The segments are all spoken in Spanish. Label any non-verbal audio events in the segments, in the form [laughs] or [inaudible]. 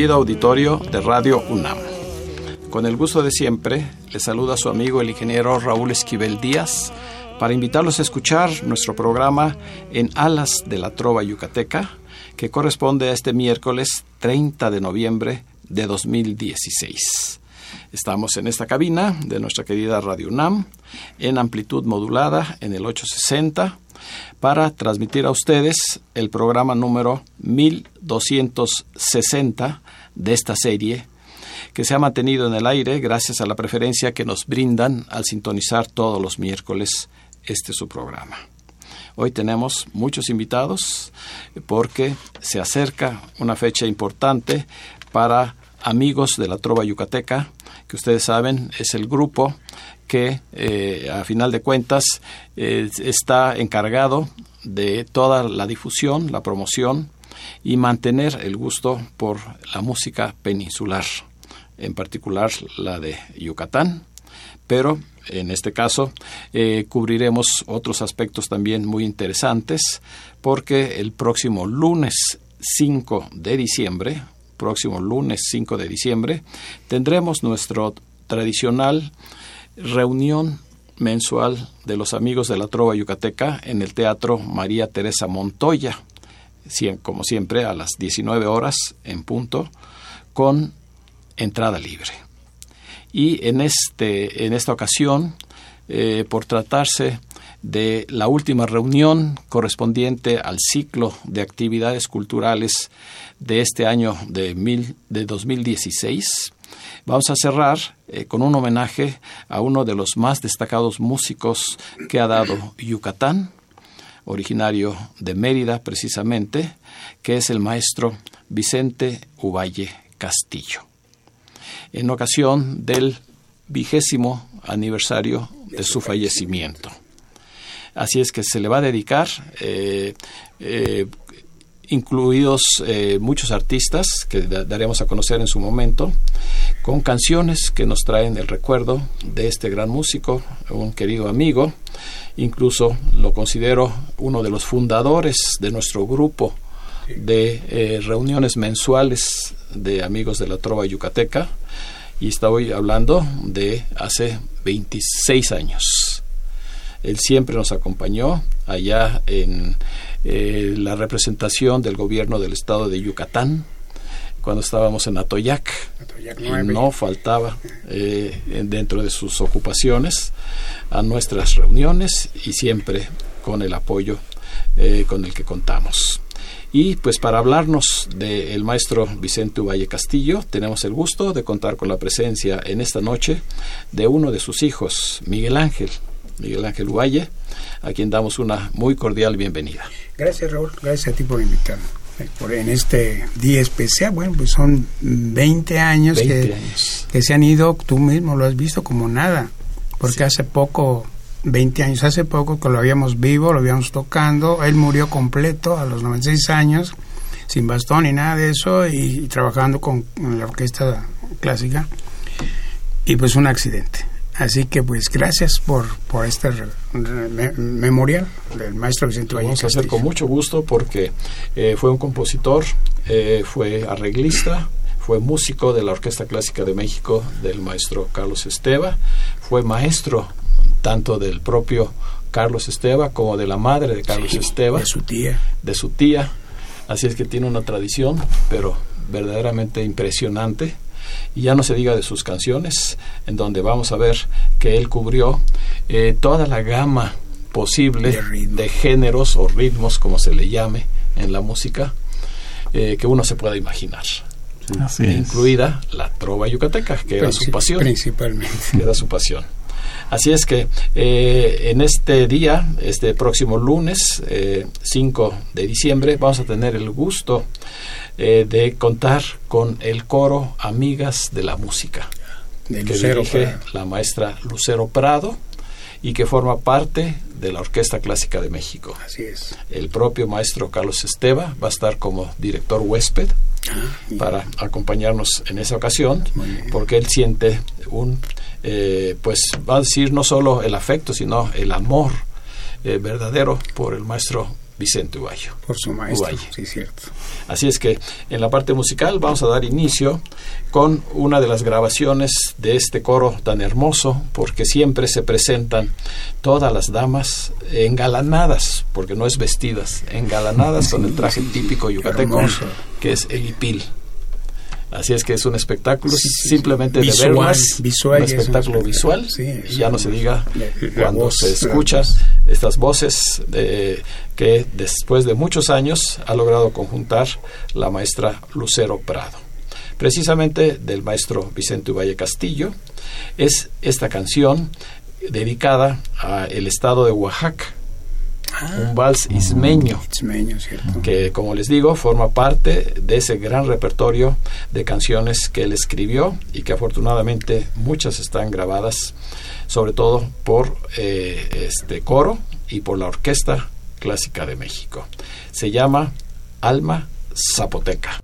Distinguido auditorio de Radio UNAM. Con el gusto de siempre, le saluda su amigo el ingeniero Raúl Esquivel Díaz para invitarlos a escuchar nuestro programa en Alas de la Trova Yucateca, que corresponde a este miércoles 30 de noviembre de 2016. Estamos en esta cabina de nuestra querida Radio UNAM en amplitud modulada en el 860 para transmitir a ustedes el programa número 1260 de esta serie que se ha mantenido en el aire gracias a la preferencia que nos brindan al sintonizar todos los miércoles este su programa. Hoy tenemos muchos invitados porque se acerca una fecha importante para amigos de la Trova Yucateca, que ustedes saben es el grupo que eh, a final de cuentas eh, está encargado de toda la difusión, la promoción y mantener el gusto por la música peninsular, en particular la de Yucatán, pero en este caso eh, cubriremos otros aspectos también muy interesantes porque el próximo lunes 5 de diciembre, próximo lunes 5 de diciembre, tendremos nuestro tradicional reunión mensual de los amigos de la Trova Yucateca en el Teatro María Teresa Montoya, como siempre a las 19 horas en punto, con entrada libre. Y en, este, en esta ocasión, eh, por tratarse de la última reunión correspondiente al ciclo de actividades culturales de este año de, mil, de 2016, Vamos a cerrar eh, con un homenaje a uno de los más destacados músicos que ha dado Yucatán, originario de Mérida precisamente, que es el maestro Vicente Uvalle Castillo. En ocasión del vigésimo aniversario de su fallecimiento. Así es que se le va a dedicar eh, eh, incluidos eh, muchos artistas que daremos a conocer en su momento, con canciones que nos traen el recuerdo de este gran músico, un querido amigo, incluso lo considero uno de los fundadores de nuestro grupo de eh, reuniones mensuales de amigos de la Trova Yucateca, y estoy hablando de hace 26 años. Él siempre nos acompañó allá en eh, la representación del gobierno del estado de Yucatán, cuando estábamos en Atoyac, y no faltaba eh, dentro de sus ocupaciones a nuestras reuniones y siempre con el apoyo eh, con el que contamos. Y pues para hablarnos del maestro Vicente Valle Castillo, tenemos el gusto de contar con la presencia en esta noche de uno de sus hijos, Miguel Ángel. Miguel Ángel Valle, a quien damos una muy cordial bienvenida. Gracias, Raúl. Gracias a ti por invitarme. Por en este día especial, bueno, pues son 20 años, que, que se han ido, tú mismo lo has visto como nada, porque hace poco 20 años, hace poco que lo habíamos vivo, lo habíamos tocando, él murió completo a los 96 años, sin bastón ni nada de eso, y, trabajando con la orquesta clásica, y pues un accidente. Así que pues gracias por, por este memorial del maestro Vicente Valle. Vamos a hacer con mucho gusto porque eh, fue un compositor, eh, fue arreglista, fue músico de la Orquesta Clásica de México del maestro Carlos Esteva, fue maestro tanto del propio Carlos Esteva como de la madre de Carlos Esteva. De su tía. De su tía. Así es que tiene una tradición, pero verdaderamente impresionante y ya no se diga de sus canciones, en donde vamos a ver que él cubrió eh, toda la gama posible de, géneros o ritmos, como se le llame en la música, eh, que uno se pueda imaginar. incluida la trova yucateca, que era su pasión. Principalmente. Que era su pasión. Así es que eh, en este día, este próximo lunes, 5 de diciembre, vamos a tener el gusto de contar con el coro Amigas de la Música, De que Lucero dirige Prado. la maestra Lucero Prado y que forma parte de la Orquesta Clásica de México. Así es. El propio maestro Carlos Esteva va a estar como director huésped Ah, para acompañarnos en esa ocasión, porque él siente un, eh, pues va a decir no solo el afecto, sino el amor eh, verdadero por el maestro Vicente Ubayo. Por su maestro, sí, cierto. Así es que en la parte musical vamos a dar inicio con una de las grabaciones de este coro tan hermoso, porque siempre se presentan todas las damas engalanadas, porque no es vestidas, engalanadas [laughs] con el traje típico yucateco, hermoso. que es el hipil. Así es que es un espectáculo Sí, simplemente sí. de Visual, verlas, visual un y es un espectáculo visual, Sí, y ya no se diga cuando voz, se escucha estas voces eh, que después de muchos años ha logrado conjuntar la maestra Lucero Prado. Precisamente del maestro Vicente Valle Castillo es esta canción dedicada al estado de Oaxaca, un vals ismeño cierto. que como les digo forma parte de ese gran repertorio de canciones que él escribió y que afortunadamente muchas están grabadas sobre todo por eh, este coro y por la Orquesta Clásica de México. Se llama Alma Zapoteca.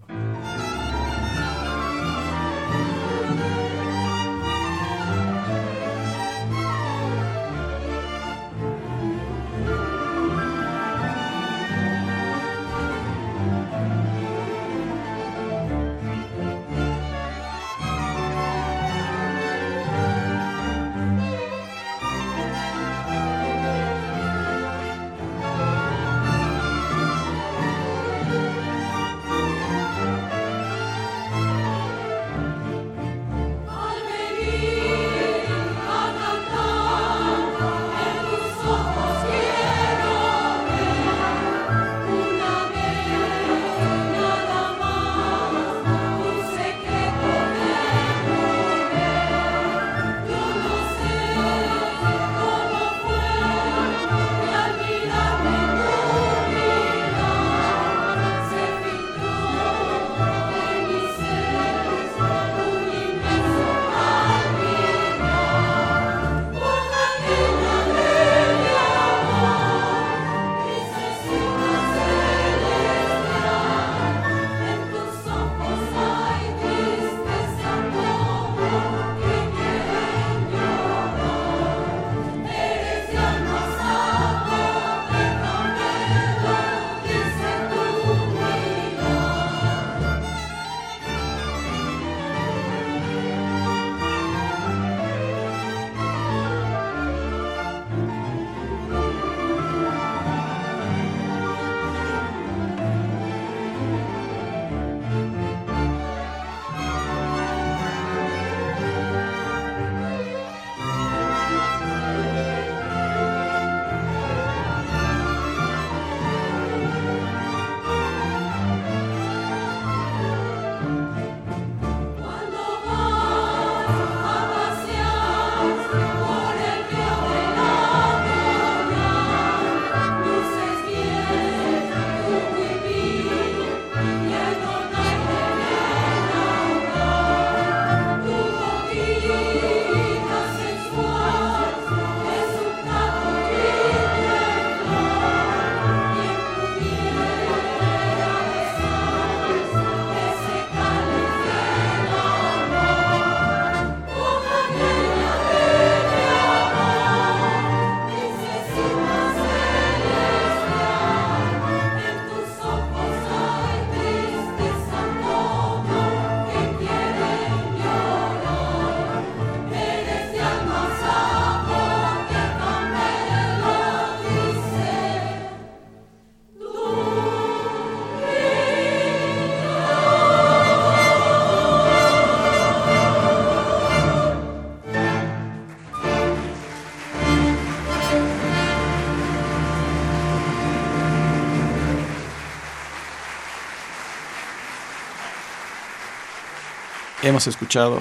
Hemos escuchado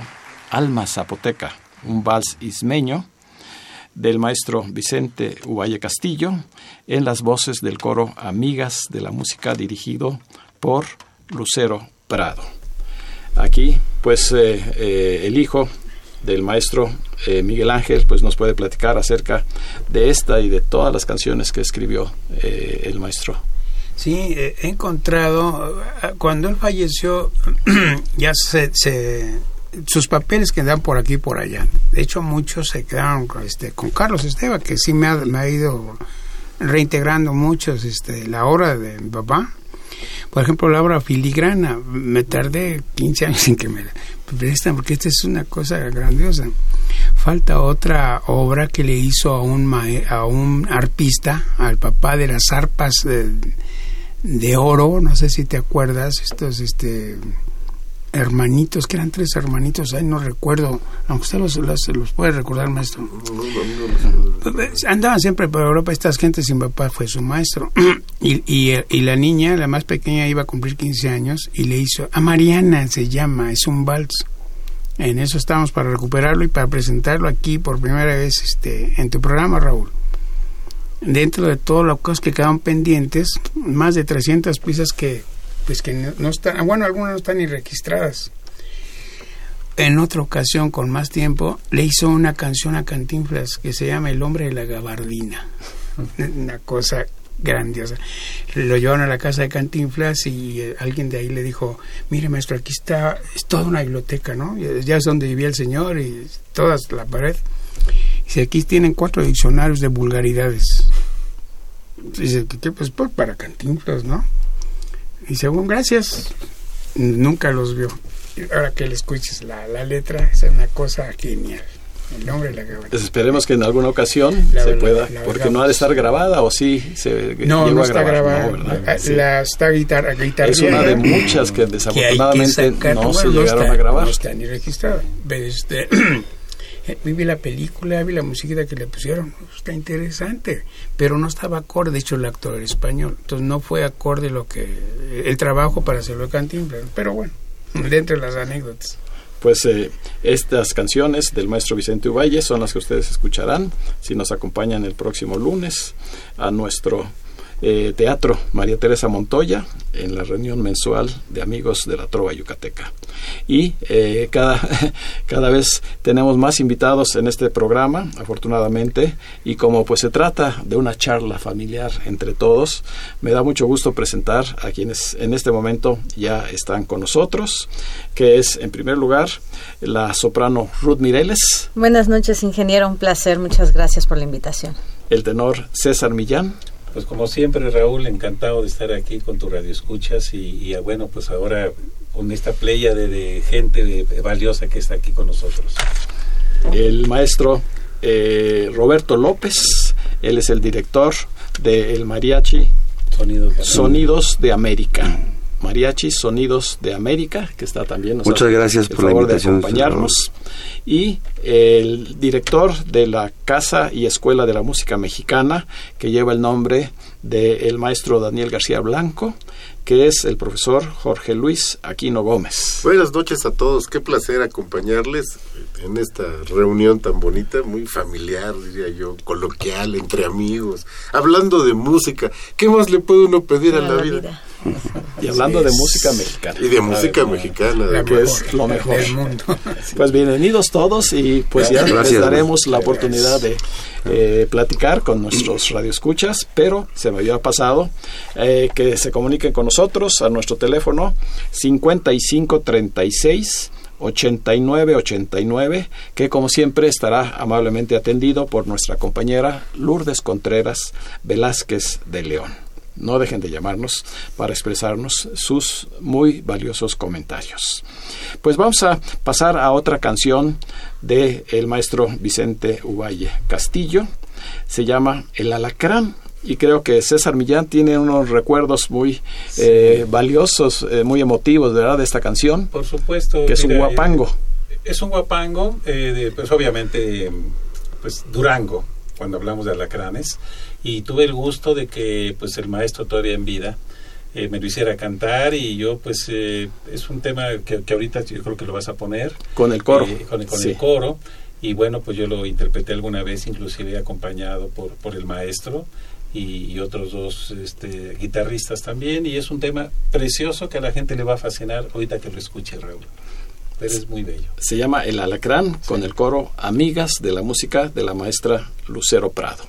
Alma Zapoteca, un vals ismeño del maestro Vicente Uvalle Castillo en las voces del coro Amigas de la Música dirigido por Lucero Prado. Aquí, pues, eh, eh, el hijo del maestro eh, Miguel Ángel, pues nos puede platicar acerca de esta y de todas las canciones que escribió el maestro. Sí, he encontrado, eh, cuando él falleció, [clears throat] ya se, se- sus papeles quedan por aquí y por allá. De hecho, muchos se quedaron con, este, con Carlos Esteba, que sí me ha, ido reintegrando muchos este, la obra de mi papá. Por ejemplo, la obra filigrana, me tardé 15 años en que me prestan, porque esta es una cosa grandiosa. Falta otra obra que le hizo a un, mae- a un arpista, al papá de las arpas de, de oro, no sé si te acuerdas, estos este hermanitos, que eran tres hermanitos, ahí no recuerdo, aunque usted los, los, los puede recordar, maestro. Andaban siempre por Europa estas gentes, y mi papá fue su maestro. [clears throat] y, y, y la niña, la más pequeña, iba a cumplir 15 años y le hizo, a Mariana se llama, es un vals. En eso estamos para recuperarlo y para presentarlo aquí por primera vez este, en tu programa, Raúl. Dentro de todas las cosas que quedaron pendientes, más de 300 piezas que, pues que no, no están, bueno, algunas no están ni registradas. En otra ocasión, con más tiempo, le hizo una canción a Cantinflas que se llama El hombre de la gabardina. [laughs] Una cosa grandiosa. Lo llevaron a la casa de Cantinflas y eh, alguien de ahí le dijo, mire maestro, aquí está, es toda una biblioteca, ¿no? Ya es donde vivía el señor y toda la pared. Dice, aquí tienen cuatro diccionarios de vulgaridades. Dice, ¿qué? Pues, pues para Cantinflas, ¿no? Y según, gracias. Nunca los vio. Ahora que le escuches la, la letra, es una cosa genial. El nombre de la. Pues esperemos que en alguna ocasión La se pueda, porque no ha de estar grabada o sí se No, no a está grabada. La- Sí. Está guitarra, guitarra es una de muchas que desafortunadamente no se llegaron a grabar. No está ni registrada. Este, [clears throat] vi la película, vi la musiquita que le pusieron. Está interesante. Pero no estaba acorde. De hecho, el actor español. Entonces no fue acorde lo que el trabajo para hacerlo Cantinflas. Pero bueno, dentro de las anécdotas. Pues eh, estas canciones del maestro Vicente Uvalle son las que ustedes escucharán si nos acompañan el próximo lunes a nuestro eh, teatro María Teresa Montoya en la reunión mensual de amigos de la Trova Yucateca. Y eh, cada, [laughs] cada vez tenemos más invitados en este programa, afortunadamente, y como pues se trata de una charla familiar entre todos, me da mucho gusto presentar a quienes en este momento ya están con nosotros, que es en primer lugar la soprano Ruth Mireles, Buenas noches, ingeniero. Un placer. Muchas gracias por la invitación. el tenor César Millán, Pues como siempre, Raúl, encantado de estar aquí con tu radio escuchas y, y, ah, bueno, pues ahora con esta playa de, de gente de- valiosa que está aquí con nosotros. el maestro eh, Roberto López, él es el director del mariachi Sonidos de Sonidos de América. Mariachi Sonidos de América, que está también. nos Muchas gracias el por la favor invitación, De acompañarnos. Y el director de la Casa y Escuela de la Música Mexicana, que lleva el nombre del maestro Daniel García Blanco, que es el profesor Jorge Luis Aquino Gómez. Buenas noches a todos, qué placer acompañarles en esta reunión tan bonita, muy familiar, diría yo, coloquial, entre amigos, hablando de música. ¿Qué más le puede uno pedir a la vida? [laughs] Y hablando de música mexicana. Y de música mexicana. La que es lo mejor. del mundo. [laughs] Pues bienvenidos todos y pues ya Gracias. les daremos la oportunidad de eh, platicar con nuestros radioescuchas, pero se me había pasado eh, que se comuniquen con nosotros a nuestro teléfono 5536 8989 que como siempre estará amablemente atendido por nuestra compañera Lourdes Contreras Velázquez de León. No dejen de llamarnos para expresarnos sus muy valiosos comentarios. Pues vamos a pasar a otra canción de el maestro Vicente Uvalle Castillo. Se llama El Alacrán. Y creo que César Millán tiene unos recuerdos muy eh, valiosos, eh, muy emotivos, ¿verdad? De esta canción, Por supuesto. que es un guapango. eh, es un guapango, eh, de, pues obviamente, pues Durango, cuando hablamos de alacranes. Y tuve el gusto de que pues el maestro todavía en vida eh, me lo hiciera cantar y yo pues eh, es un tema que, que ahorita yo creo que lo vas a poner. Con el coro. eh, con, el- con Sí. el coro. y bueno, pues yo lo interpreté alguna vez, inclusive acompañado por, por el maestro y, y otros dos este, guitarristas también, y es un tema precioso que a la gente le va a fascinar ahorita que lo escuche Raúl. Pero es muy bello. Se llama El Alacrán con el coro Amigas de la música de la maestra Lucero Prado.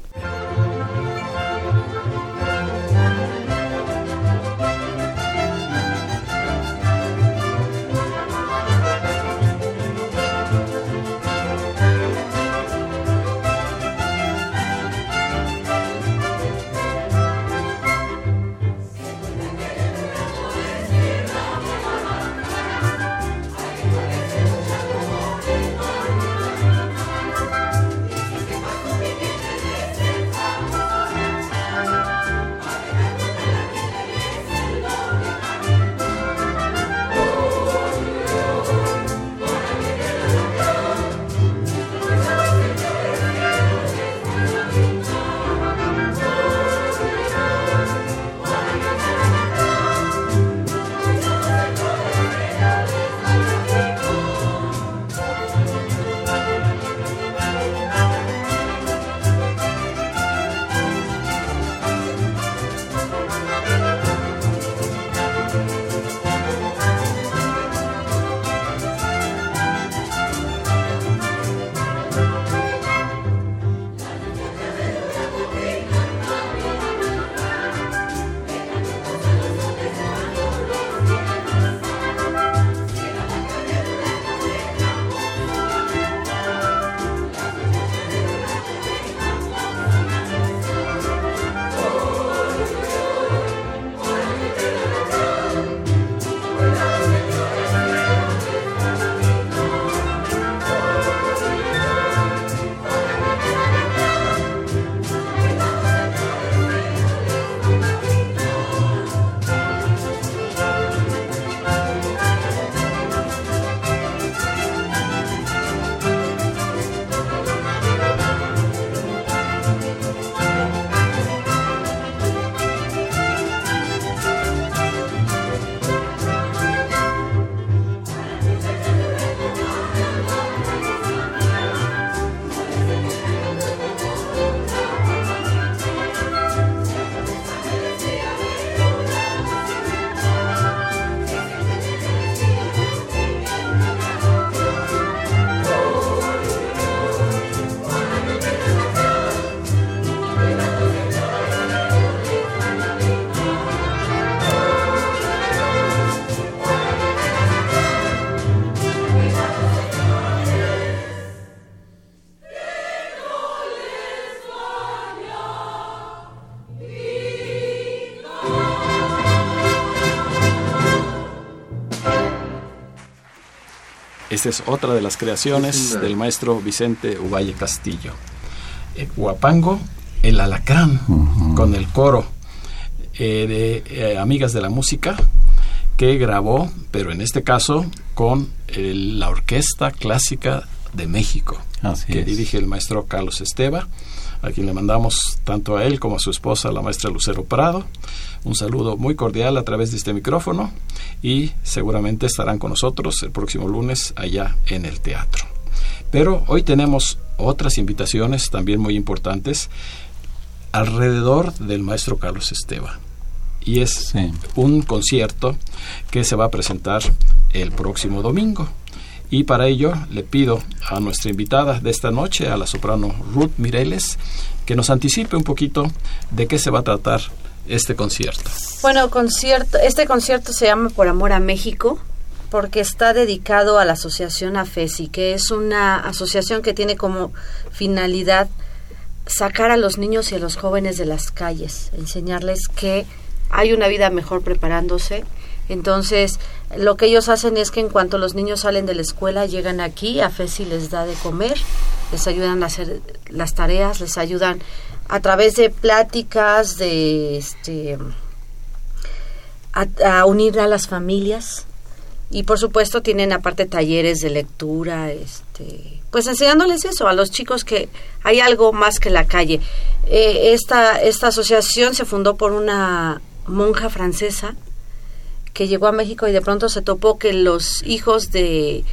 Es otra de las creaciones del maestro Vicente Uvalle Castillo. Eh, Huapango, el alacrán, con el coro eh, de eh, Amigas de la Música, que grabó, pero en este caso con el- la Orquesta Clásica de México, Así que es. dirige el maestro Carlos Esteva, a quien le mandamos tanto a él como a su esposa, la maestra Lucero Prado, un saludo muy cordial a través de este micrófono y seguramente estarán con nosotros el próximo lunes allá en el teatro. Pero hoy tenemos otras invitaciones también muy importantes alrededor del maestro Carlos Esteva. Y es Sí. un concierto que se va a presentar el próximo domingo. Y para ello le pido a nuestra invitada de esta noche, a la soprano Ruth Mireles, que nos anticipe un poquito de qué se va a tratar este concierto. Bueno, concierto, este concierto se llama Por Amor a México porque está dedicado a la asociación AFESI, que es una asociación que tiene como finalidad sacar a los niños y a los jóvenes de las calles, enseñarles que hay una vida mejor preparándose. Entonces, lo que ellos hacen es que en cuanto los niños salen de la escuela, llegan aquí, AFESI les da de comer, les ayudan a hacer las tareas, les ayudan a través de pláticas, de este a, a unir a las familias y por supuesto tienen aparte talleres de lectura, este, pues enseñándoles eso a los chicos que hay algo más que la calle. Eh, esta esta asociación se fundó por una monja francesa que llegó a México y de pronto se topó que los hijos de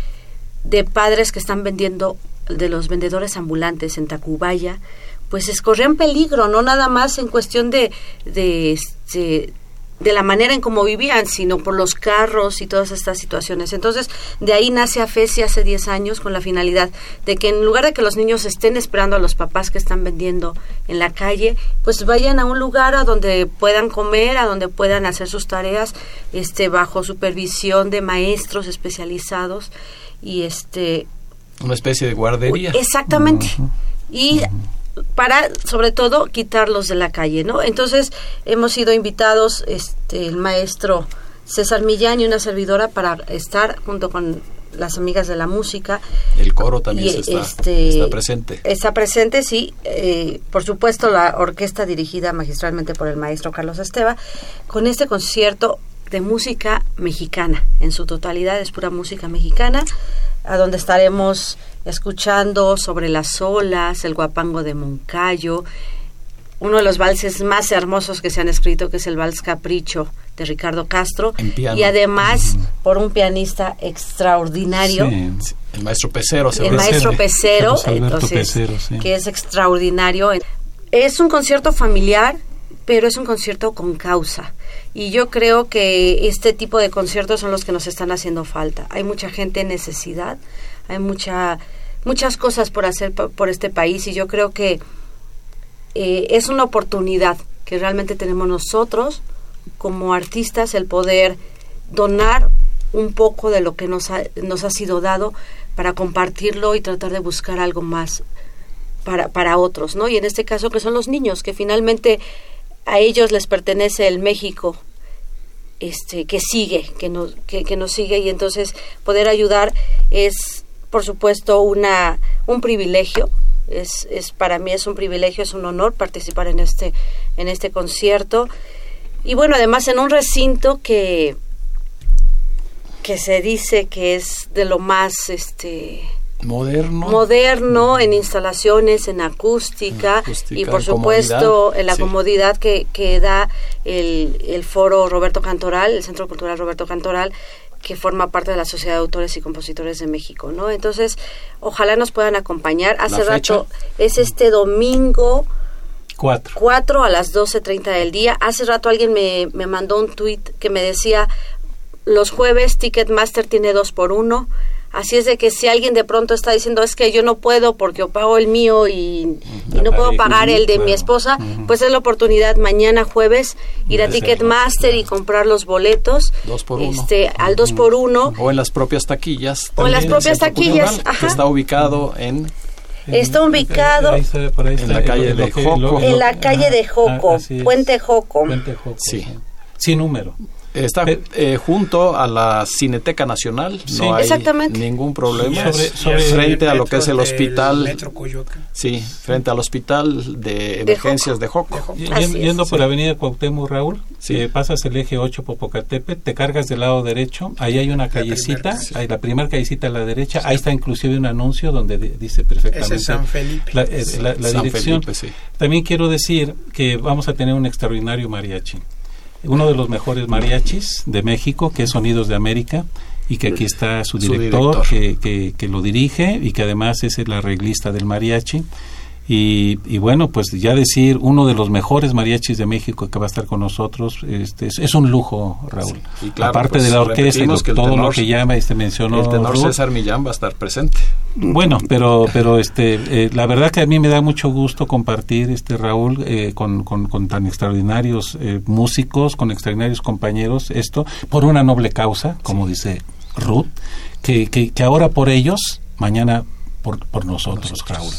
de padres que están vendiendo de los vendedores ambulantes en Tacubaya, pues es, corrían peligro, no nada más en cuestión de, de, este, de la manera en cómo vivían, sino por los carros y todas estas situaciones. Entonces, de ahí nace AFESI hace 10 años con la finalidad de que en lugar de que los niños estén esperando a los papás que están vendiendo en la calle, pues vayan a un lugar a donde puedan comer, a donde puedan hacer sus tareas, este bajo supervisión de maestros especializados y este Una especie de guardería. Exactamente. Y para, sobre todo, quitarlos de la calle, ¿no? Entonces, hemos sido invitados, este, el maestro César Millán y una servidora para estar junto con las amigas de la música. El coro también Y, se está, este, está presente. Está presente, sí. eh, por supuesto, la orquesta dirigida magistralmente por el maestro Carlos Esteva, con este concierto de música mexicana. En su totalidad es pura música mexicana, a donde estaremos escuchando sobre las olas, el guapango de Moncayo, uno de los valses más hermosos que se han escrito, que es el Vals Capricho de Ricardo Castro, y además por un pianista extraordinario Sí, El maestro Pecero se el maestro. Pecero, entonces, Pecero, sí. que es extraordinario. Es un concierto familiar, pero es un concierto con causa. Y yo creo que este tipo de conciertos son los que nos están haciendo falta. Hay mucha gente en necesidad, hay mucha, muchas cosas por hacer po- por este país y yo creo que eh, es una oportunidad que realmente tenemos nosotros como artistas el poder donar un poco de lo que nos ha, nos ha sido dado para compartirlo y tratar de buscar algo más para, para otros, ¿no? Y en este caso que son los niños, que finalmente a ellos les pertenece el México este que sigue, que nos, que, sigue y entonces poder ayudar es por supuesto una un privilegio es, es para mí es un privilegio es un honor participar en este en este concierto. Y bueno además en un recinto que que se dice que es de lo más este Moderno. moderno en instalaciones, en acústica, Acústica, y por supuesto comodidad, en la sí. comodidad que, que da el, el foro Roberto Cantoral, el Centro Cultural Roberto Cantoral, que forma parte de la Sociedad de Autores y Compositores de México, ¿no? Entonces, ojalá nos puedan acompañar. Hace rato es este domingo Cuatro. 4 a las 12.30 del día. Hace rato alguien me, me mandó un tweet que me decía, los jueves Ticketmaster tiene dos por uno. Así es de que si alguien de pronto está diciendo es que yo no puedo porque yo pago el mío y, y no puedo pagar el de mi claro. esposa, Ujú. pues es la oportunidad mañana jueves ir a Ticketmaster y comprar los boletos Dos por uno. este al dos por uno. O en las propias taquillas. O en las propias taquillas, ajá. Que está ubicado en Está ubicado Ahí está, por ahí en la calle de Joco. En la calle de Joco. Puente Joco. Puente Joco. Sí. Sin número. Está Pe- eh, junto a la Cineteca Nacional. Sí. No hay Exactamente. ningún problema. Sobre- Es sobre- frente a lo que es el hospital. Sí, frente al hospital de emergencias de Joco. Yendo por la avenida Cuauhtémoc Raúl, Sí. eh, pasas el eje 8 Popocatepe, te cargas del lado derecho, ahí hay una callecita, sí. hay la primera callecita a la derecha, ahí está inclusive un anuncio donde di- dice perfectamente es San Felipe. la, eh, la- la San dirección. Felipe, sí. También quiero decir que vamos a tener un extraordinario mariachi. Uno de los mejores mariachis de México, que es Sonidos de América, y que aquí está su director. Que, que- que lo dirige y que además es el arreglista del mariachi. Y, y bueno, pues ya decir, uno de los mejores mariachis de México que va a estar con nosotros, este, es, es un lujo, Raúl. Sí, y claro, Aparte pues, de la orquesta y lo- todo lo que llama, este mencionó El tenor. César Millán va a estar presente. Bueno, pero pero este eh, la verdad que a mí me da mucho gusto compartir este Raúl eh, con, con, con tan extraordinarios eh, músicos, con extraordinarios compañeros esto por una noble causa, como dice Ruth, que, que, que ahora por ellos, mañana por, por nosotros, Raúl.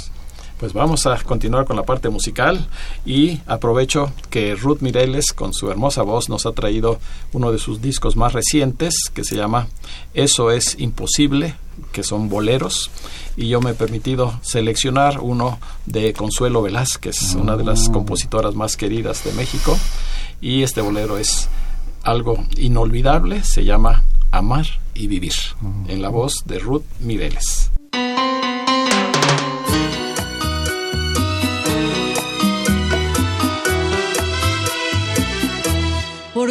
Pues vamos a continuar con la parte musical y aprovecho que Ruth Mireles con su hermosa voz nos ha traído uno de sus discos más recientes que se llama Eso es imposible, que son boleros y yo me he permitido seleccionar uno de Consuelo Velázquez, una de las compositoras más queridas de México y este bolero es algo inolvidable, se llama Amar y Vivir, en la voz de Ruth Mireles.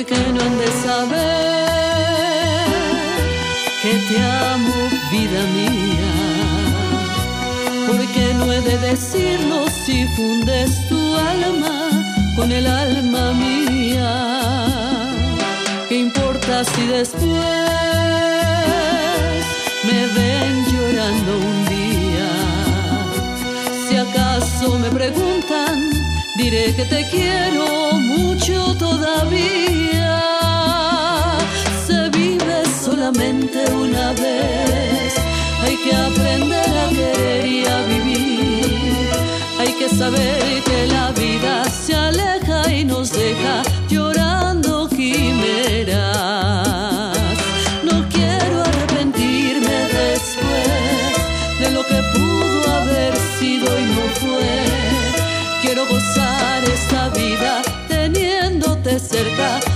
Porque no han de saber que te amo, vida mía. he de decirlo si fundes tu alma con el alma mía? ¿Qué importa si después me ven llorando un día? Si acaso me preguntan, diré que te quiero mucho todavía. Se vive solamente una vez, hay que aprender a querer y a vivir. Hay que saber que la vida se aleja y nos deja llorando quimeras. Cerca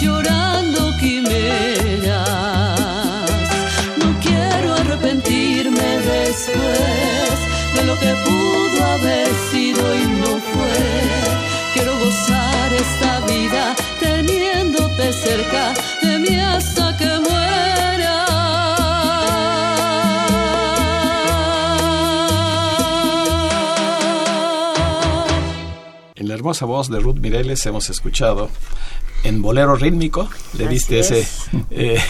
llorando quimeras. No quiero arrepentirme después de lo que pudo haber sido y no fue. Quiero gozar esta vida teniéndote cerca de mí hasta que muera. En la hermosa voz de Ruth Mireles hemos escuchado en bolero rítmico, le Así diste ese, es. [laughs] eh,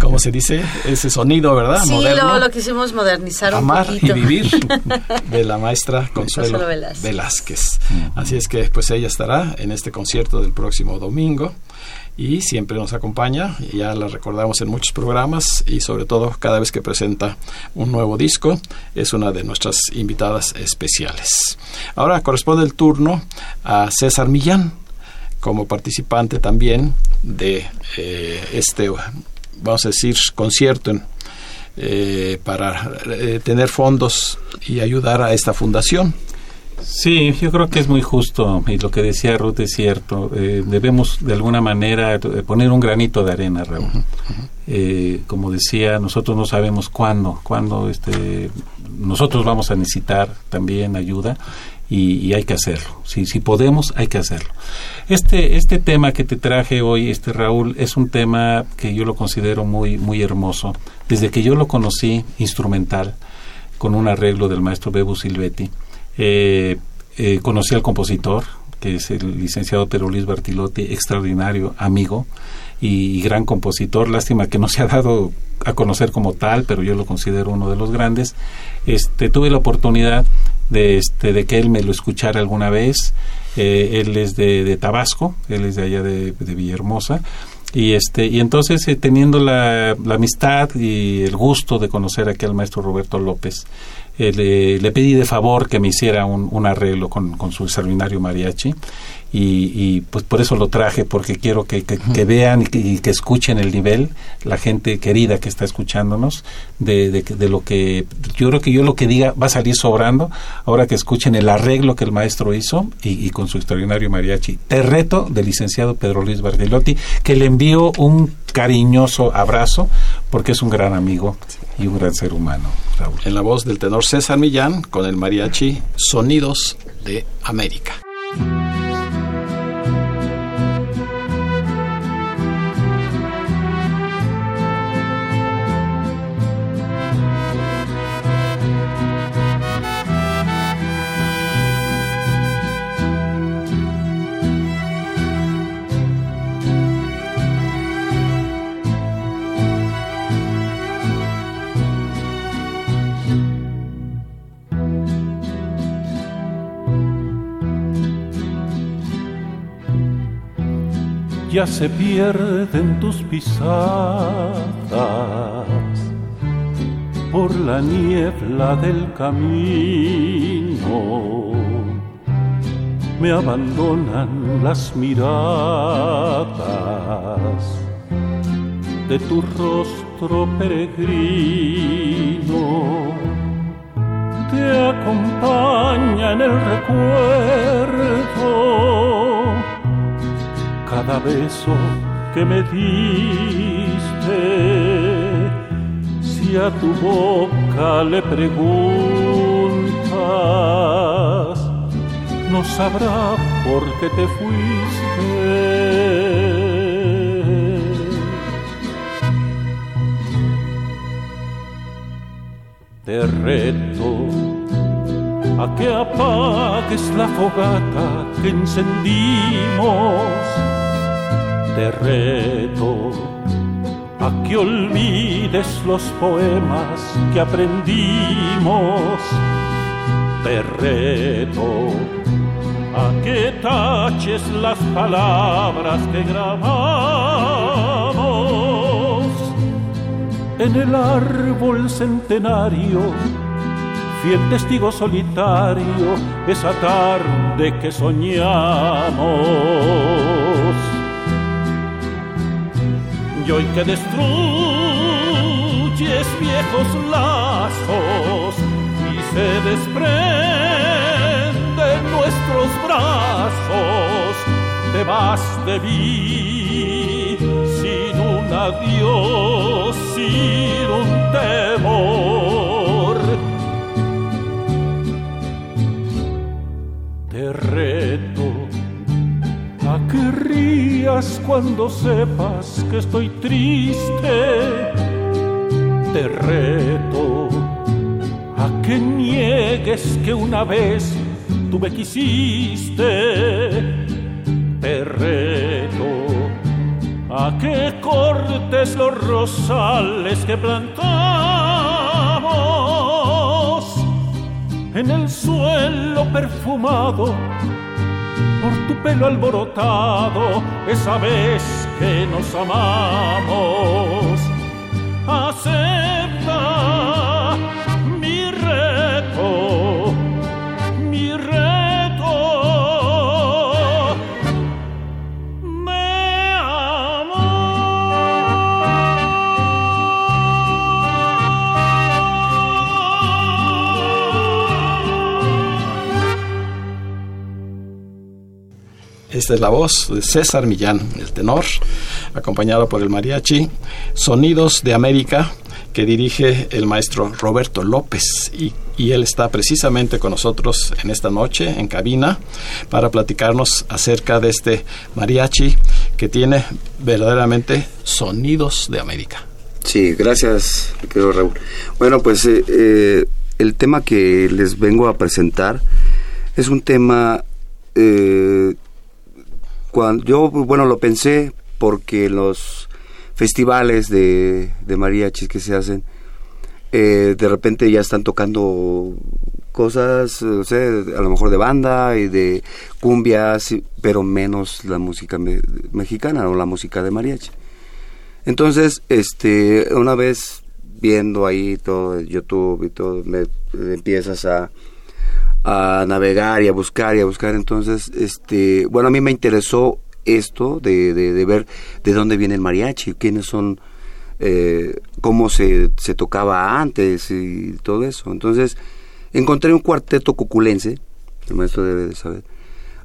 ¿cómo se dice? Ese sonido, ¿verdad? Sí, Moderno. lo, lo quisimos modernizar un Amar y poquito. vivir [laughs] de la maestra Consuelo, Consuelo Velázquez. Velázquez. Así es que pues ella estará en este concierto del próximo domingo y siempre nos acompaña y ya la recordamos en muchos programas y sobre todo cada vez que presenta un nuevo disco es una de nuestras invitadas especiales. Ahora corresponde el turno a César Millán como participante también de eh, este, vamos a decir, concierto en, eh, para eh, tener fondos y ayudar a esta fundación. Sí, yo creo que es muy justo y lo que decía Ruth es cierto. Eh, debemos de alguna manera poner un granito de arena, Raúl. Eh, como decía, nosotros no sabemos cuándo, cuándo este, nosotros vamos a necesitar también ayuda y, hay que hacerlo. Si, si podemos, hay que hacerlo. Este, este tema que te traje hoy, este Raúl, es un tema que yo lo considero muy, muy hermoso. Desde que yo lo conocí instrumental, con un arreglo del maestro Bebu Silvetti, eh, eh, conocí al compositor, que es el licenciado Pedro Luis Bartilotti, extraordinario amigo y, gran compositor. Lástima que no se ha dado a conocer como tal, pero yo lo considero uno de los grandes. Este, tuve la oportunidad de, este, de que él me lo escuchara alguna vez. Eh, él es de, Tabasco, él es de allá de, Villahermosa. Y, este, y entonces, eh, teniendo la, amistad y el gusto de conocer aquí al maestro Roberto López, eh, le, pedí de favor que me hiciera un, un arreglo con, con su extraordinario mariachi y, y, pues por eso lo traje porque quiero que, que, que vean y que, y que escuchen el nivel la gente querida que está escuchándonos de, de, de lo que yo creo que yo lo que diga va a salir sobrando ahora que escuchen el arreglo que el maestro hizo y, y con su extraordinario mariachi te reto del licenciado Pedro Luis Bartilotti que le envío un cariñoso abrazo porque es un gran amigo y un gran ser humano Raúl. En la voz del tenor César Millán con el mariachi Sonidos de América. Ya se pierden tus pisadas por la niebla del camino. Me abandonan las miradas de tu rostro peregrino te acompaña en el recuerdo. Cada beso que me diste, si a tu boca le preguntas, no sabrá por qué te fuiste. Te reto a que apagues la fogata que encendimos. Te reto a que olvides los poemas que aprendimos. Te reto a que taches las palabras que grabamos en el árbol centenario, fiel testigo solitario, esa tarde que soñamos. Y hoy que destruyes viejos lazos y se desprenden nuestros brazos, te vas de mí sin un adiós, sin un temor. Que rías cuando sepas que estoy triste. Te reto a que niegues que una vez tú me quisiste. Te reto a que cortes los rosales que plantamos en el suelo perfumado tu pelo alborotado, esa vez que nos amamos. Esta es la voz de César Millán, el tenor, acompañado por el mariachi Sonidos de América, que dirige el maestro Roberto López. Y, y él está precisamente con nosotros en esta noche en cabina para platicarnos acerca de este mariachi que tiene verdaderamente Sonidos de América. Sí, gracias, querido Raúl. Bueno, pues eh, eh, el tema que les vengo a presentar es un tema eh, yo bueno lo pensé porque los festivales de, de mariachis que se hacen eh, de repente ya están tocando cosas o sea, a lo mejor de banda y de cumbias pero menos la música me- mexicana o la música de mariachi. Entonces este una vez viendo ahí todo YouTube y todo me empiezas a a navegar y a buscar y a buscar. Entonces, este, bueno, a mí me interesó esto de, de, de ver de dónde viene el mariachi, quiénes son, eh, cómo se, se tocaba antes y todo eso. Entonces, encontré un cuarteto cuculense, el maestro debe de saber.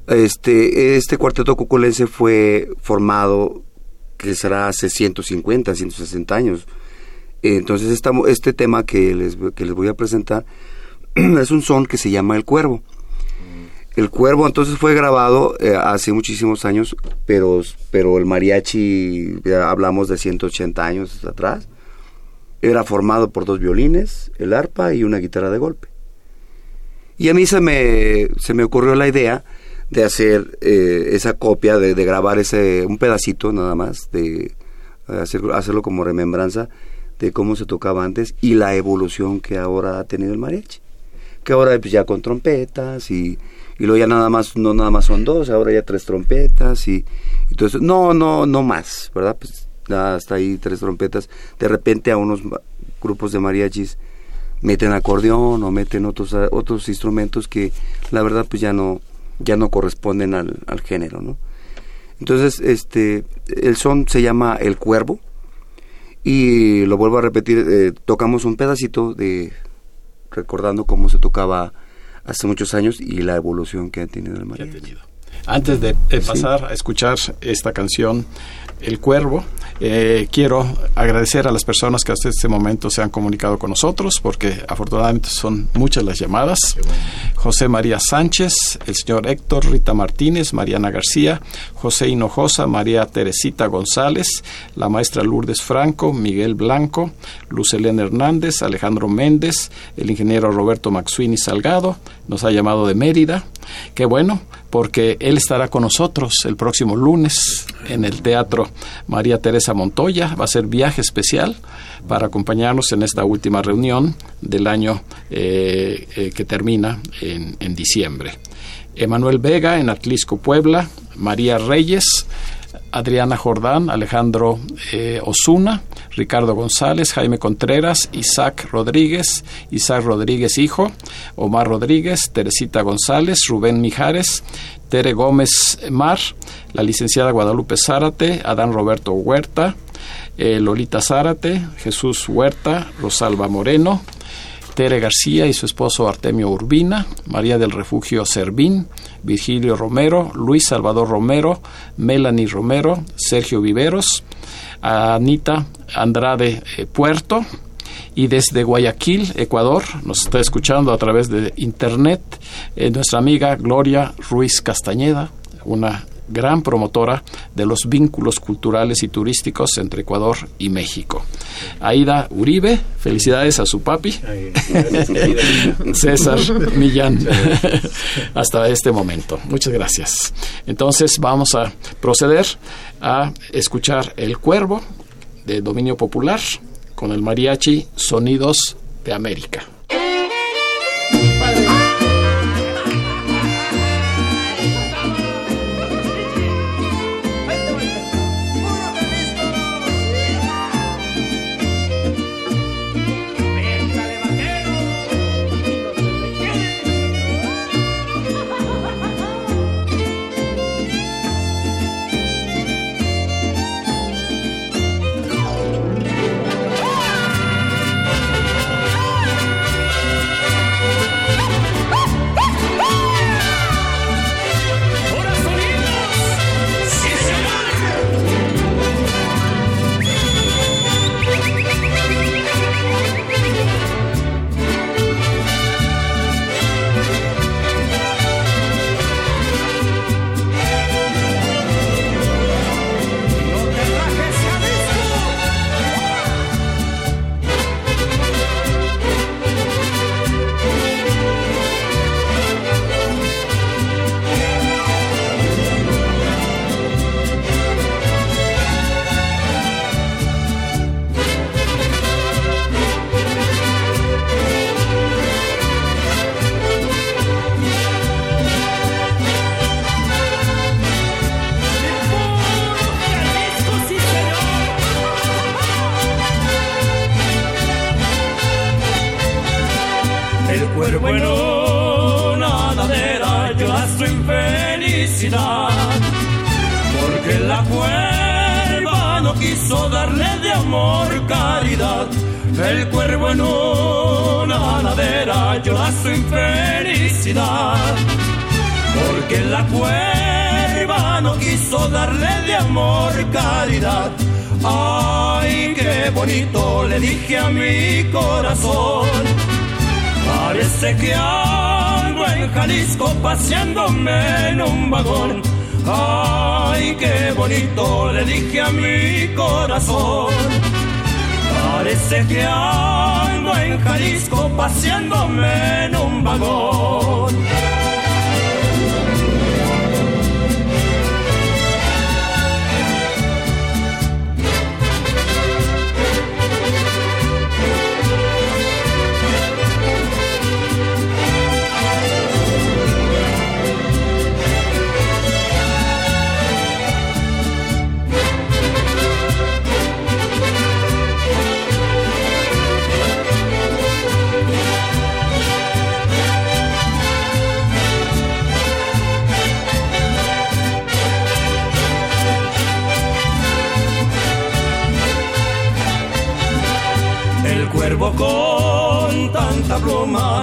Este, este cuarteto cuculense fue formado, que será hace 150, 160 años. Entonces, esta, este tema que les, que les voy a presentar [clears throat] es un son que se llama El Cuervo. El Cuervo entonces fue grabado eh, hace muchísimos años, pero, pero el mariachi, hablamos de 180 años atrás, era formado por dos violines, el arpa y una guitarra de golpe. Y a mí se me, se me ocurrió la idea de hacer eh, esa copia, de, de grabar ese un pedacito nada más, de hacer- hacerlo como remembranza de cómo se tocaba antes y la evolución que ahora ha tenido el mariachi que ahora pues, ya con trompetas y, y luego ya nada más no nada más son dos ahora ya tres trompetas y, y todo eso. No no no más verdad pues hasta ahí tres trompetas. De repente a unos grupos de mariachis meten acordeón o meten otros otros instrumentos que la verdad pues ya no ya no corresponden al, al género no entonces este el son se llama el cuervo y lo vuelvo a repetir eh, tocamos un pedacito de recordando cómo se tocaba hace muchos años y la evolución que ha tenido el mariachi. Antes de, pasar a escuchar esta canción, El Cuervo, eh, quiero agradecer a las personas que hasta este momento se han comunicado con nosotros, porque afortunadamente son muchas las llamadas. José María Sánchez, el señor Héctor, Rita Martínez, Mariana García, José Hinojosa, María Teresita González, la maestra Lourdes Franco, Miguel Blanco, Luz Hernández, Alejandro Méndez, el ingeniero Roberto Maxuini Salgado, nos ha llamado de Mérida. Qué bueno, porque él estará con nosotros el próximo lunes en el Teatro María Teresa Montoya. Va a ser viaje especial para acompañarnos en esta última reunión del año eh, eh, que termina en, en diciembre. Emanuel Vega en Atlisco, Puebla, María Reyes, Adriana Jordán, Alejandro eh, Osuna, Ricardo González, Jaime Contreras, Isaac Rodríguez, Isaac Rodríguez hijo, Omar Rodríguez, Teresita González, Rubén Mijares, Tere Gómez Mar, la licenciada Guadalupe Zárate, Adán Roberto Huerta, eh, Lolita Zárate, Jesús Huerta, Rosalba Moreno, Tere García y su esposo Artemio Urbina, María del Refugio Servín, Virgilio Romero, Luis Salvador Romero, Melanie Romero, Sergio Viveros, Anita Andrade eh, Puerto, y desde Guayaquil, Ecuador, nos está escuchando a través de internet eh, nuestra amiga Gloria Ruiz Castañeda, una gran promotora de los vínculos culturales y turísticos entre Ecuador y México. Aida Uribe, felicidades a su papi, [laughs] César Millán, [laughs] hasta este momento. Muchas gracias. Entonces vamos a proceder a escuchar El Cuervo de dominio popular con el mariachi Sonidos de América.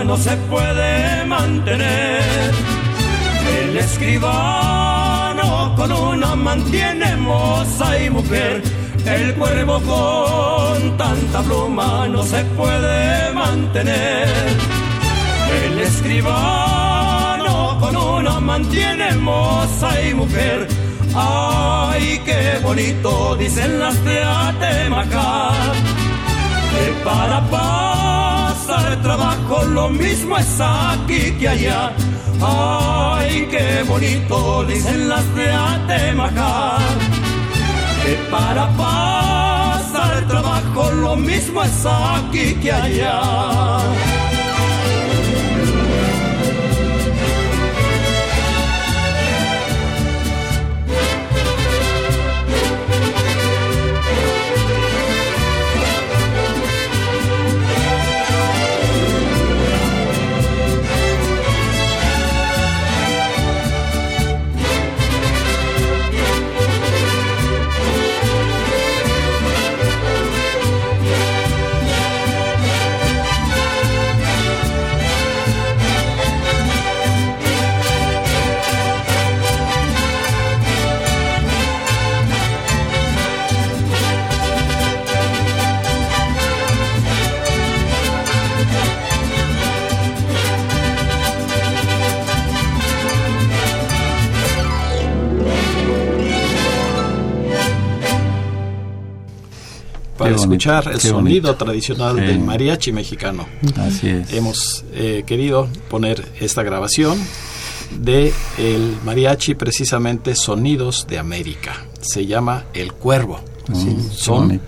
No se puede mantener. El escribano con una mantiene moza y mujer. El cuervo con tanta pluma no se puede mantener. El escribano con una mantiene moza y mujer. Ay, qué bonito dicen las de Atemacar. Que para pasar trabajo lo mismo es aquí que allá. Ay, qué bonito dicen las de Atemacar. Que para pasar trabajo lo mismo es aquí que allá. Bonito, escuchar el sonido bonito. tradicional del mariachi mexicano. Así es. Hemos eh, querido poner esta grabación de el mariachi precisamente Sonidos de América. Se llama El Cuervo. Mm, qué Son.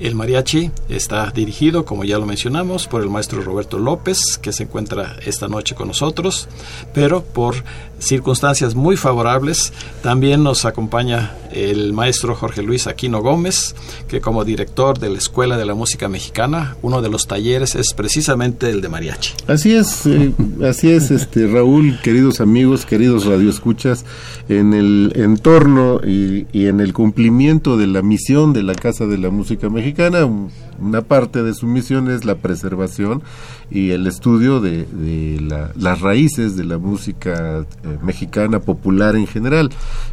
El mariachi está dirigido, como ya lo mencionamos, por el maestro Roberto López, que se encuentra esta noche con nosotros, pero por circunstancias muy favorables también nos acompaña el maestro Jorge Luis Aquino Gómez, que como director de la Escuela de la Música Mexicana, uno de los talleres es precisamente el de mariachi. Así es, eh, así es, este Raúl, queridos amigos, queridos radioescuchas, en el entorno y, y en el cumplimiento de la misión de la Casa de la Música Mexicana, un- una parte de su misión es la preservación y el estudio de, de la- las raíces de la música eh, mexicana popular en general,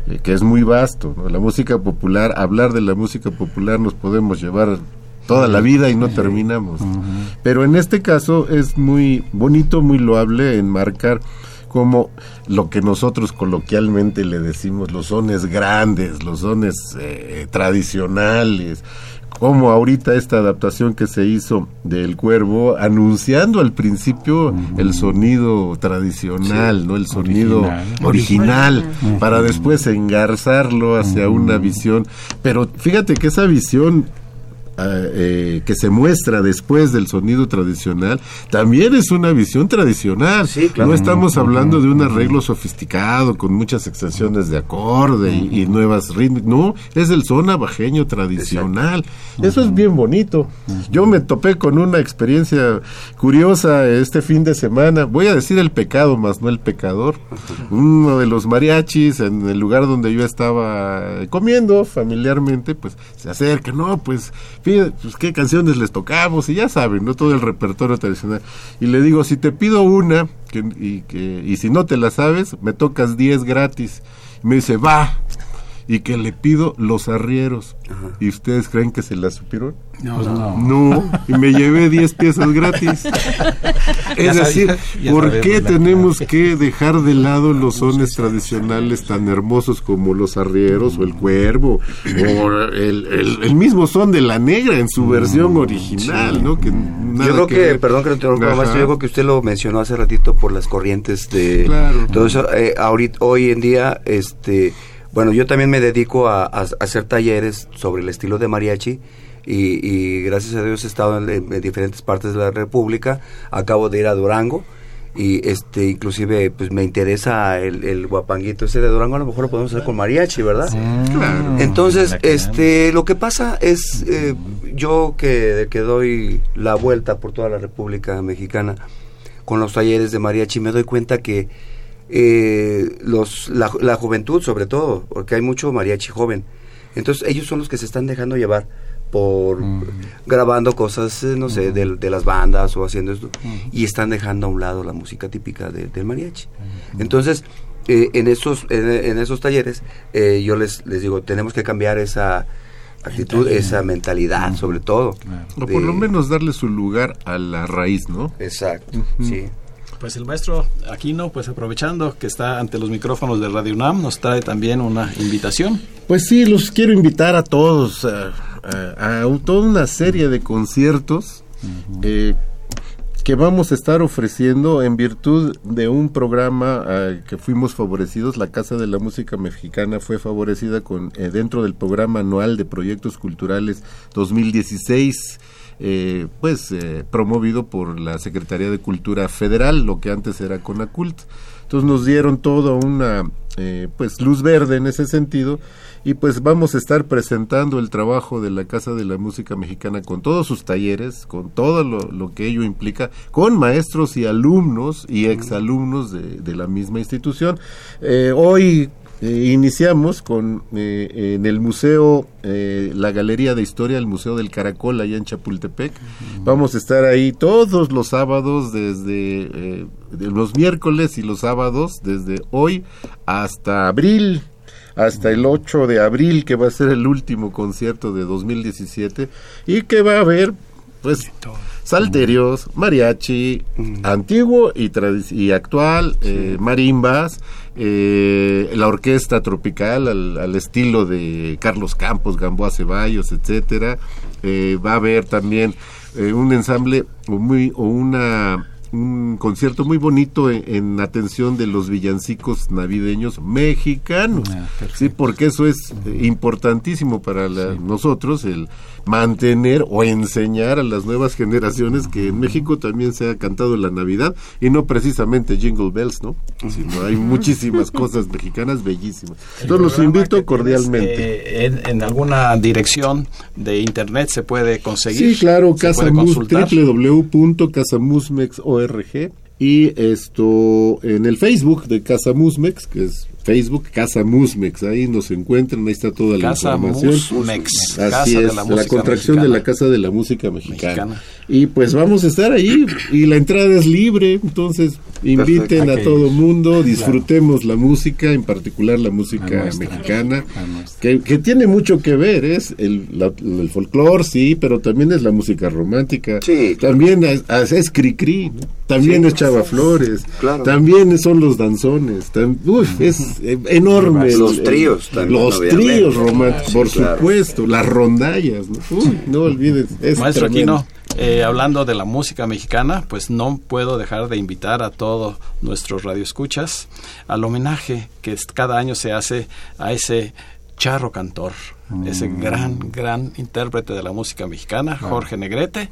eh, que es muy vasto. ¿no? La música popular, hablar de la música popular nos podemos llevar toda la vida y no terminamos. Pero en este caso es muy bonito, muy loable enmarcar como lo que nosotros coloquialmente le decimos los sones grandes, los sones eh, tradicionales, como ahorita esta adaptación que se hizo del cuervo, anunciando al principio el sonido tradicional, ¿no? El sonido Original. para después engarzarlo hacia una visión. Pero fíjate que esa visión eh, que se muestra después del sonido tradicional, también es una visión tradicional. claro. No estamos hablando de un arreglo sofisticado con muchas extensiones de acorde y, y nuevas ritmos. No, es el son abajeño tradicional. Eso es bien bonito. Yo me topé con una experiencia curiosa este fin de semana. Voy a decir el pecado más no el pecador. Uno de los mariachis en el lugar donde yo estaba comiendo familiarmente, pues se acerca, no, pues, pide, pues qué canciones les tocamos y ya saben, no todo el repertorio tradicional. Y le digo, si te pido una que, y, que, y si no te la sabes, me tocas 10 gratis. Y me dice, va. Y que le pido los arrieros. ¿Y ustedes creen que se la supieron? No, no. No, y me llevé 10 piezas gratis. [laughs] Ya Es decir, sabía- ¿por qué tenemos que [laughs] dejar de lado los sones tradicionales tan hermosos como los arrieros o el cuervo o el, el- el mismo son de la negra en su versión original, ¿no? Que nada yo creo que, ver. perdón que lo interrumpa, Ajá. maestro, yo creo que usted lo mencionó hace ratito por las corrientes de Claro. todo eso. Eh, ahorita, hoy en día, este, bueno, yo también me dedico a, a- a hacer talleres sobre el estilo de mariachi. Y, y gracias a Dios he estado en, en diferentes partes de la República. Acabo de ir a Durango y este inclusive pues me interesa el, el guapanguito ese de Durango. A lo mejor lo podemos hacer con mariachi, ¿verdad? Claro. Entonces, este, lo que pasa es, eh, yo que, que doy la vuelta por toda la República Mexicana con los talleres de mariachi, me doy cuenta que eh, los, la, la juventud, sobre todo, porque hay mucho mariachi joven, entonces ellos son los que se están dejando llevar por grabando cosas, eh, no sé, de, de, las bandas o haciendo esto, y están dejando a un lado la música típica del mariachi. Entonces, eh, en, esos, en, esos talleres, eh, yo les, les digo, tenemos que cambiar esa actitud, esa mentalidad, sobre todo. O por lo menos darle su lugar a la raíz, ¿no? Exacto, sí. Pues el maestro Aquino, pues aprovechando que está ante los micrófonos de Radio UNAM, nos trae también una invitación. Pues sí, los quiero invitar a todos a, a, toda una serie de conciertos eh, que vamos a estar ofreciendo en virtud de un programa eh, que fuimos favorecidos. La Casa de la Música Mexicana fue favorecida con eh, dentro del programa anual de proyectos culturales 2016 eh, pues eh, promovido por la Secretaría de Cultura Federal, lo que antes era CONACULT. Entonces nos dieron toda una eh, pues luz verde en ese sentido y pues vamos a estar presentando el trabajo de la Casa de la Música Mexicana con todos sus talleres, con todo lo, que ello implica, con maestros y alumnos y exalumnos de, de la misma institución. hoy eh, iniciamos con eh, en el museo, eh, la Galería de Historia, el Museo del Caracol, allá en Chapultepec. Vamos a estar ahí todos los sábados, desde los miércoles y los sábados, desde hoy hasta abril, hasta el 8 de abril, que va a ser el último concierto de 2017, y que va a haber, pues, salterios, mariachi, antiguo y, y actual, marimbas eh, la orquesta tropical al, estilo de Carlos Campos, Gamboa Ceballos, etcétera. Eh, va a haber también eh, un ensamble o muy o una un concierto muy bonito en, atención de los villancicos navideños mexicanos. Ah, sí, porque eso es importantísimo para nosotros el mantener o enseñar a las nuevas generaciones que en México también se ha cantado la Navidad y no precisamente Jingle Bells, ¿no? Sino hay muchísimas cosas mexicanas bellísimas. Entonces los invito cordialmente. Eh, en, alguna dirección de internet se puede conseguir. Sí, claro, www.casamusmex.org y esto en el Facebook de Casa Musmex, que es Facebook Casa Musmex, ahí nos encuentran, ahí está toda la Casa información. Musmex, Así es, la, contracción de la Casa de la Música Mexicana. Y pues vamos a estar ahí y la entrada es libre, entonces inviten a todo mundo, disfrutemos la música, en particular la música mexicana, que, que, tiene mucho que ver, es el, el folclore, sí, pero también es la música romántica, también es, es Cricri, también es Chava Flores, también son los danzones, es enorme. Los tríos también. Los tríos románticos, por supuesto, las rondallas, no, no olvides. Maestro Aquino, eh, hablando de la música mexicana, pues no puedo dejar de invitar a todos nuestros radioescuchas al homenaje que cada año se hace a ese charro cantor, ese mm. gran, gran intérprete de la música mexicana, Jorge Negrete,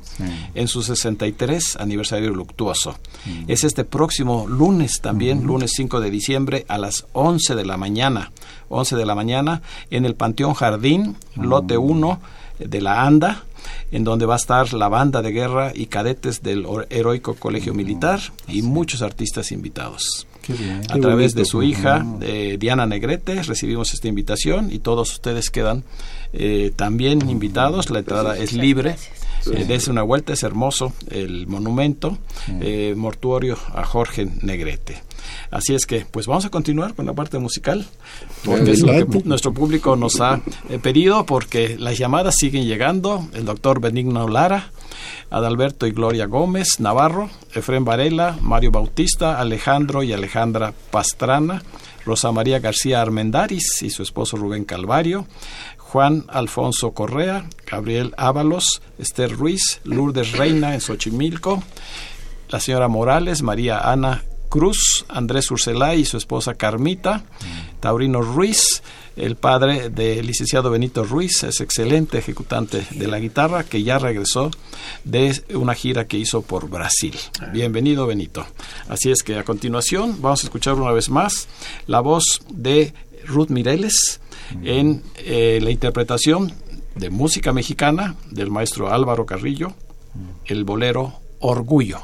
en su 63 aniversario luctuoso. Mm. Es este próximo lunes también, mm. lunes 5 de diciembre, a las 11 de la mañana, 11 de la mañana, en el Panteón Jardín, lote 1 de la ANDA, en donde va a estar la banda de guerra y cadetes del heroico colegio militar y muchos artistas invitados. A través de su hija, Diana Negrete, recibimos esta invitación y todos ustedes quedan eh, también invitados. La entrada es libre. Eh, una vuelta, es hermoso el monumento eh, mortuorio a Jorge Negrete. Así es que, pues vamos a continuar con la parte musical, porque es lo que nuestro público nos ha eh, pedido, porque las llamadas siguen llegando. El doctor Benigno Lara, Adalberto y Gloria Gómez, Navarro, Efren Varela, Mario Bautista, Alejandro y Alejandra Pastrana, Rosa María García Armendaris y su esposo Rubén Calvario, Juan Alfonso Correa, Gabriel Ábalos, Esther Ruiz, Lourdes Reina en Xochimilco, la señora Morales, María Ana Cruz, Andrés Urselay y su esposa Carmita, Taurino Ruiz, el padre del licenciado Benito Ruiz, es excelente ejecutante de la guitarra que ya regresó de una gira que hizo por Brasil. Bienvenido Benito. Así es que a continuación vamos a escuchar una vez más la voz de Ruth Mireles en eh, la interpretación de música mexicana del maestro Álvaro Carrillo, el bolero Orgullo.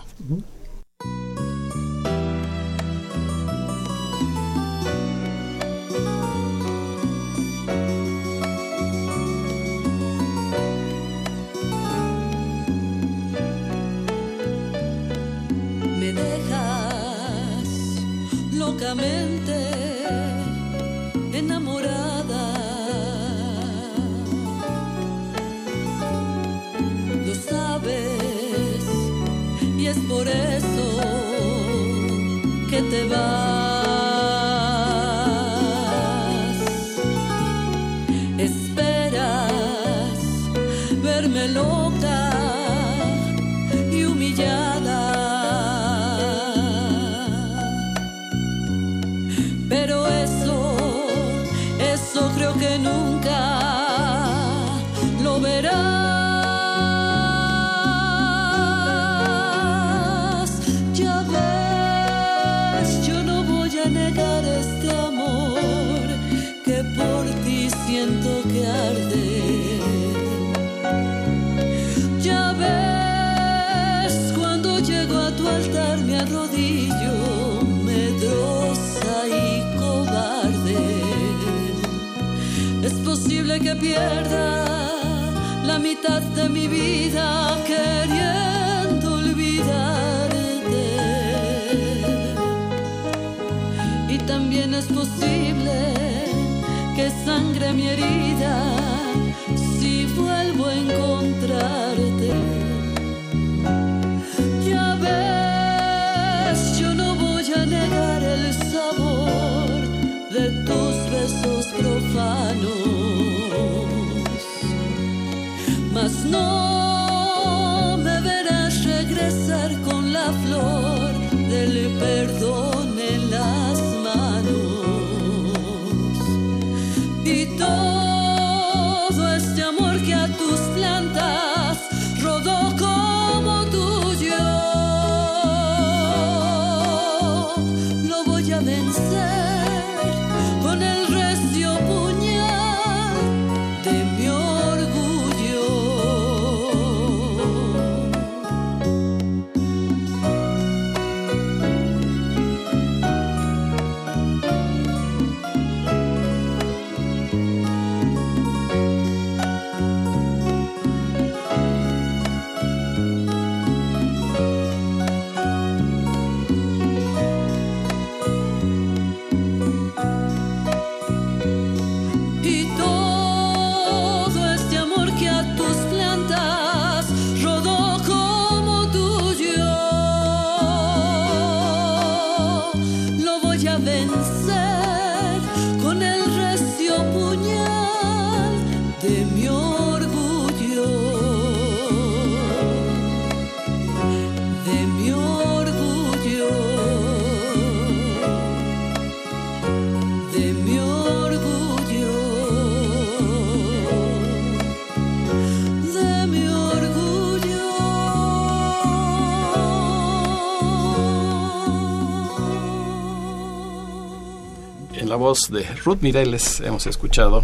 Esperas verme loca y humillada. Pero eso, eso creo que nunca lo verás. Pierda la mitad de mi vida queriendo olvidarte. Y también es posible que sangre mi herida no me verás regresar con la flor del perdón voz de Ruth Mireles hemos escuchado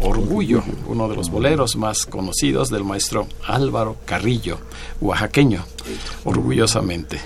Orgullo, uno de los boleros más conocidos del maestro Álvaro Carrillo, oaxaqueño, orgullosamente.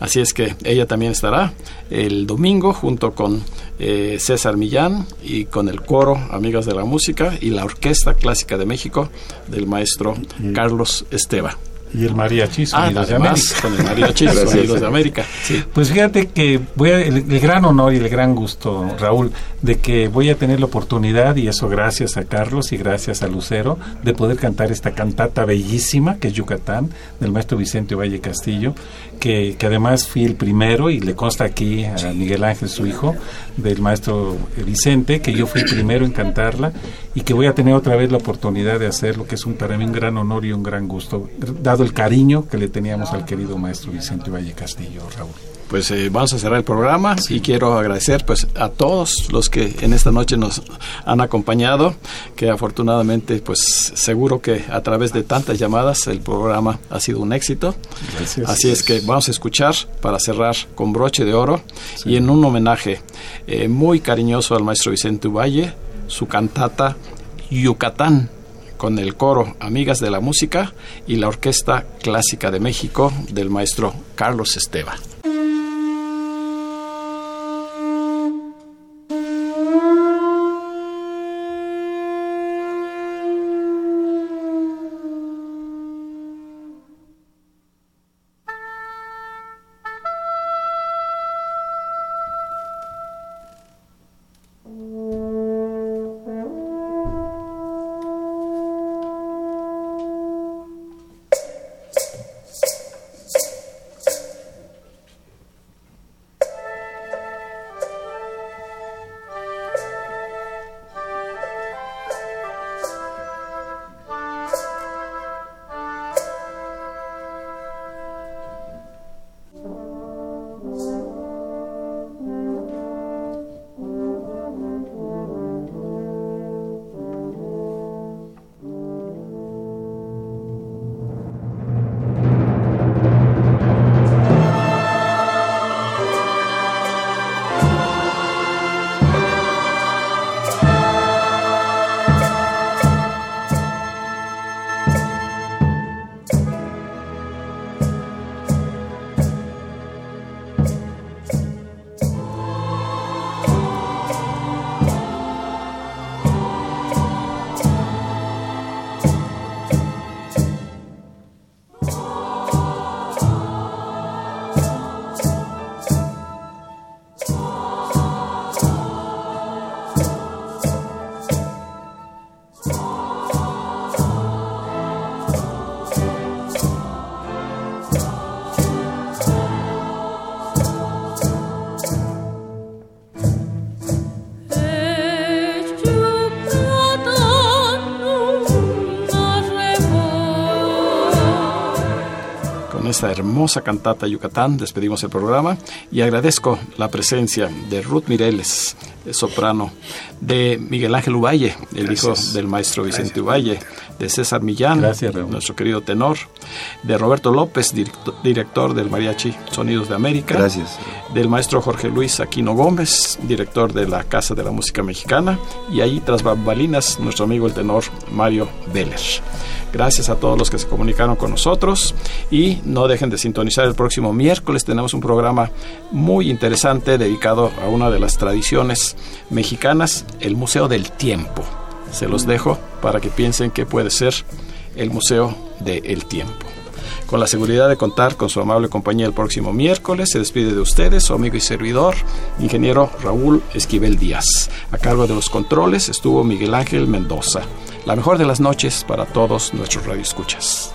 Así es que ella también estará el domingo junto con eh, César Millán y con el coro Amigas de la Música y la Orquesta Clásica de México del maestro Carlos Esteba. Y el mariachi Ah, Sonidos de además, América. con el mariachi Sonidos [laughs] de América. Sí. Pues fíjate que voy a- el, el gran honor y el gran gusto, Raúl, de que voy a tener la oportunidad, y eso gracias a Carlos y gracias a Lucero, de poder cantar esta cantata bellísima que es Yucatán, del maestro Vicente Valle Castillo, que, que además fui el primero, y le consta aquí a Miguel Ángel, su hijo, del maestro Vicente, que yo fui el primero en cantarla, y que voy a tener otra vez la oportunidad de hacerlo, que es un, para mí un gran honor y un gran gusto, dado el cariño que le teníamos al querido maestro Vicente Valle Castillo, Raúl. Pues eh, vamos a cerrar el programa y quiero agradecer pues a todos los que en esta noche nos han acompañado, que afortunadamente pues seguro que a través de tantas llamadas el programa ha sido un éxito. Gracias. Así es que vamos a escuchar para cerrar con broche de oro y en un homenaje eh, muy cariñoso al maestro Vicente Valle, su cantata Yucatán con el coro Amigas de la Música y la Orquesta Clásica de México del maestro Carlos Esteba. Hermosa cantata Yucatán despedimos el programa y agradezco la presencia de Ruth Mireles, soprano, de Miguel Ángel Uvalle, el hijo del maestro Vicente Uvalle, de César Millán, nuestro querido tenor, de Roberto López, director, del Mariachi Sonidos de América, Gracias. del maestro Jorge Luis Aquino Gómez, director de la Casa de la Música Mexicana, y ahí tras bambalinas nuestro amigo el tenor Mario Vélez. Gracias a todos los que se comunicaron con nosotros y no dejen de sintonizar el próximo miércoles. Tenemos un programa muy interesante dedicado a una de las tradiciones mexicanas, el Museo del Tiempo. Se los dejo para que piensen que puede ser el Museo del Tiempo. Con la seguridad de contar con su amable compañía el próximo miércoles, se despide de ustedes su amigo y servidor, ingeniero Raúl Esquivel Díaz. A cargo de los controles estuvo Miguel Ángel Mendoza. La mejor de las noches para todos nuestros radioescuchas.